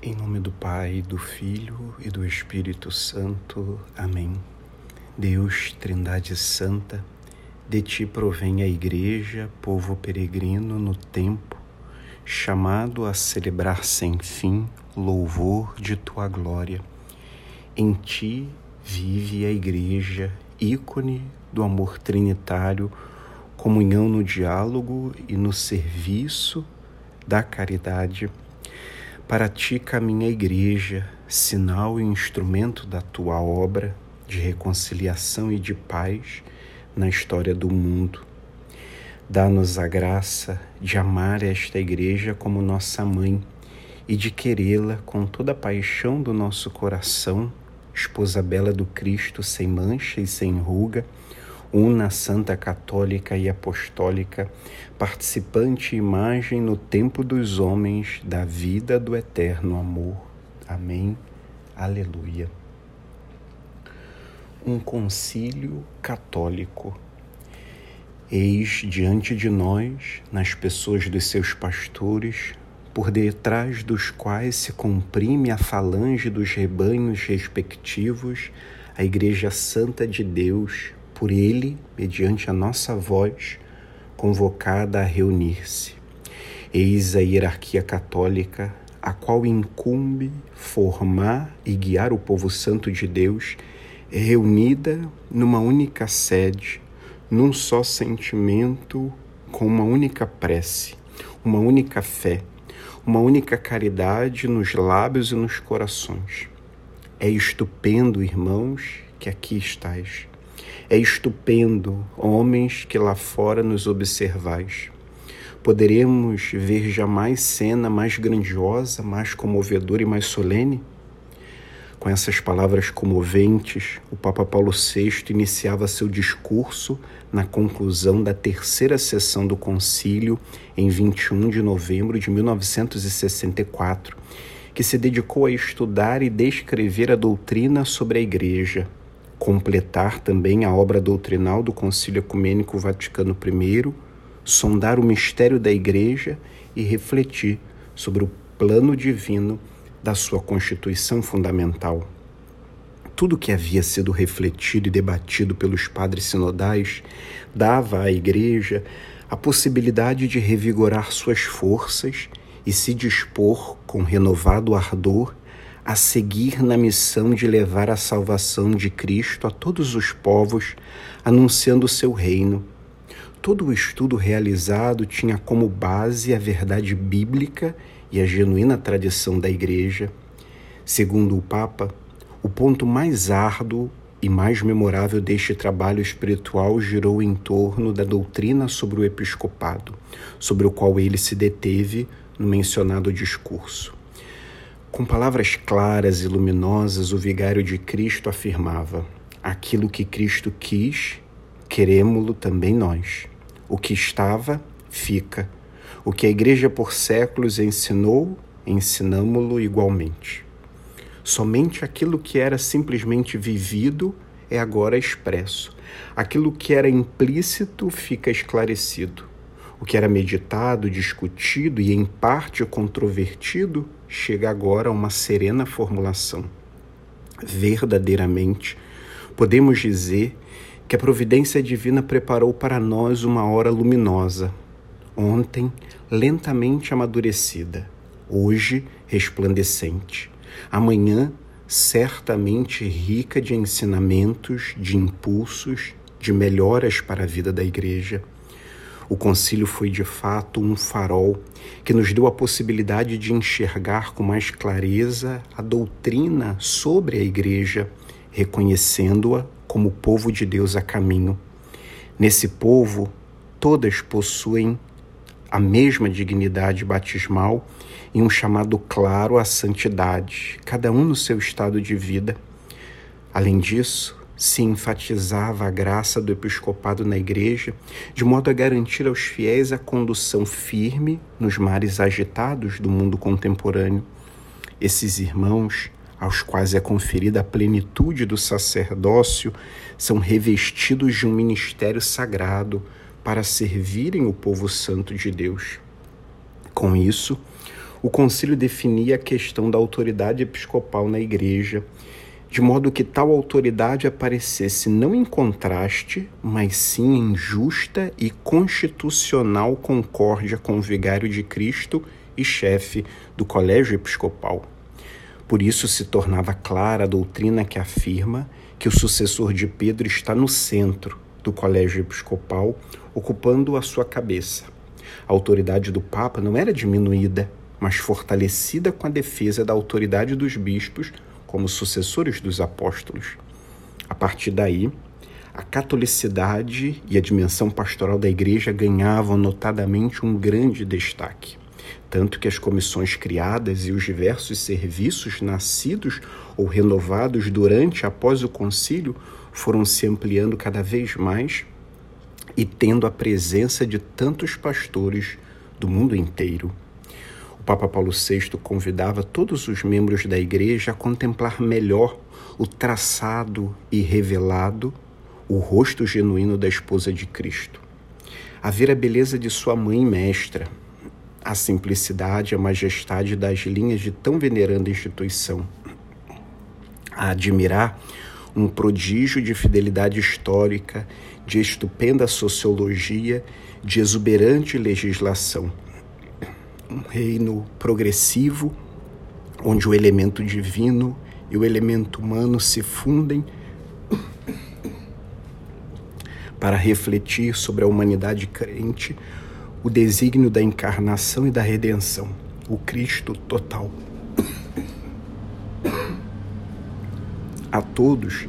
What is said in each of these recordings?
Em nome do Pai, do Filho e do Espírito Santo. Amém. Deus, Trindade Santa, de ti provém a Igreja, povo peregrino no tempo, chamado a celebrar sem fim louvor de tua glória. Em ti vive a Igreja, ícone do amor trinitário, comunhão no diálogo e no serviço da caridade para ti caminha a Igreja, sinal e instrumento da tua obra de reconciliação e de paz na história do mundo. Dá-nos a graça de amar esta Igreja como nossa mãe e de querê-la com toda a paixão do nosso coração, esposa bela do Cristo, sem mancha e sem ruga una santa católica e apostólica, participante e imagem no tempo dos homens da vida do eterno amor. Amém. Aleluia. Um concílio católico. Eis diante de nós, nas pessoas dos seus pastores, por detrás dos quais se comprime a falange dos rebanhos respectivos, a Igreja Santa de Deus, por Ele, mediante a nossa voz, convocada a reunir-se. Eis a hierarquia católica, a qual incumbe formar e guiar o povo santo de Deus, reunida numa única sede, num só sentimento, com uma única prece, uma única fé, uma única caridade nos lábios e nos corações. É estupendo, irmãos, que aqui estais é estupendo, homens que lá fora nos observais. Poderemos ver jamais cena mais grandiosa, mais comovedora e mais solene? Com essas palavras comoventes, o Papa Paulo VI iniciava seu discurso na conclusão da terceira sessão do concílio em 21 de novembro de 1964, que se dedicou a estudar e descrever a doutrina sobre a Igreja, completar também a obra doutrinal do Concílio Ecumênico Vaticano I, sondar o mistério da Igreja e refletir sobre o plano divino da sua constituição fundamental. Tudo que havia sido refletido e debatido pelos padres sinodais dava à Igreja a possibilidade de revigorar suas forças e se dispor com renovado ardor a seguir na missão de levar a salvação de Cristo a todos os povos, anunciando o seu reino. Todo o estudo realizado tinha como base a verdade bíblica e a genuína tradição da Igreja. Segundo o Papa, o ponto mais árduo e mais memorável deste trabalho espiritual girou em torno da doutrina sobre o episcopado, sobre o qual ele se deteve no mencionado discurso. Com palavras claras e luminosas, o vigário de Cristo afirmava: aquilo que Cristo quis, queremos-lo também nós. O que estava, fica. O que a Igreja por séculos ensinou, ensinamo-lo igualmente. Somente aquilo que era simplesmente vivido é agora expresso. Aquilo que era implícito fica esclarecido. O que era meditado, discutido e em parte controvertido chega agora a uma serena formulação. Verdadeiramente, podemos dizer que a providência divina preparou para nós uma hora luminosa, ontem lentamente amadurecida, hoje resplandecente, amanhã certamente rica de ensinamentos, de impulsos, de melhoras para a vida da Igreja o concílio foi de fato um farol que nos deu a possibilidade de enxergar com mais clareza a doutrina sobre a Igreja, reconhecendo-a como povo de Deus a caminho. Nesse povo, todas possuem a mesma dignidade batismal e um chamado claro à santidade, cada um no seu estado de vida. Além disso, se enfatizava a graça do episcopado na igreja, de modo a garantir aos fiéis a condução firme nos mares agitados do mundo contemporâneo. Esses irmãos, aos quais é conferida a plenitude do sacerdócio, são revestidos de um ministério sagrado para servirem o povo santo de Deus. Com isso, o concílio definia a questão da autoridade episcopal na igreja, de modo que tal autoridade aparecesse não em contraste, mas sim em justa e constitucional concórdia com o vigário de Cristo e chefe do colégio episcopal. Por isso se tornava clara a doutrina que afirma que o sucessor de Pedro está no centro do colégio episcopal, ocupando a sua cabeça. A autoridade do Papa não era diminuída, mas fortalecida com a defesa da autoridade dos bispos como sucessores dos apóstolos. A partir daí, a catolicidade e a dimensão pastoral da igreja ganhavam notadamente um grande destaque. Tanto que as comissões criadas e os diversos serviços nascidos ou renovados durante e após o concílio foram se ampliando cada vez mais e tendo a presença de tantos pastores do mundo inteiro. Papa Paulo VI convidava todos os membros da Igreja a contemplar melhor o traçado e revelado, o rosto genuíno da esposa de Cristo, a ver a beleza de sua mãe mestra, a simplicidade a majestade das linhas de tão veneranda instituição, a admirar um prodígio de fidelidade histórica, de estupenda sociologia, de exuberante legislação um reino progressivo, onde o elemento divino e o elemento humano se fundem para refletir sobre a humanidade crente o desígnio da encarnação e da redenção, o Cristo total. A todos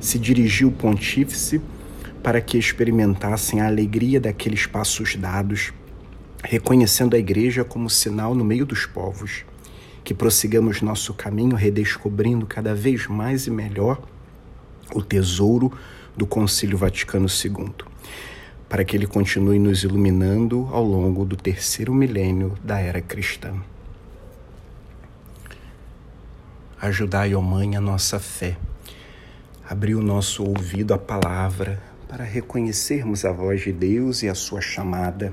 se dirigiu o pontífice para que experimentassem a alegria daqueles passos dados reconhecendo a Igreja como sinal no meio dos povos, que prossigamos nosso caminho redescobrindo cada vez mais e melhor o tesouro do Concílio Vaticano II, para que ele continue nos iluminando ao longo do terceiro milênio da era cristã. Ajudai, ó Mãe, a nossa fé. Abri o nosso ouvido à palavra para reconhecermos a voz de Deus e a sua chamada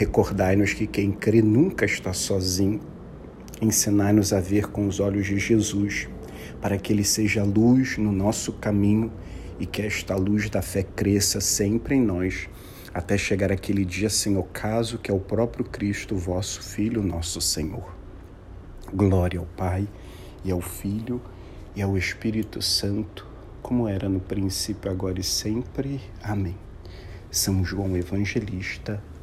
Recordai-nos que quem crê nunca está sozinho. Ensinai-nos a ver com os olhos de Jesus, para que Ele seja luz no nosso caminho e que esta luz da fé cresça sempre em nós, até chegar aquele dia sem ocaso que é o próprio Cristo, vosso Filho, nosso Senhor. Glória ao Pai, e ao Filho, e ao Espírito Santo, como era no princípio, agora e sempre. Amém. São João Evangelista,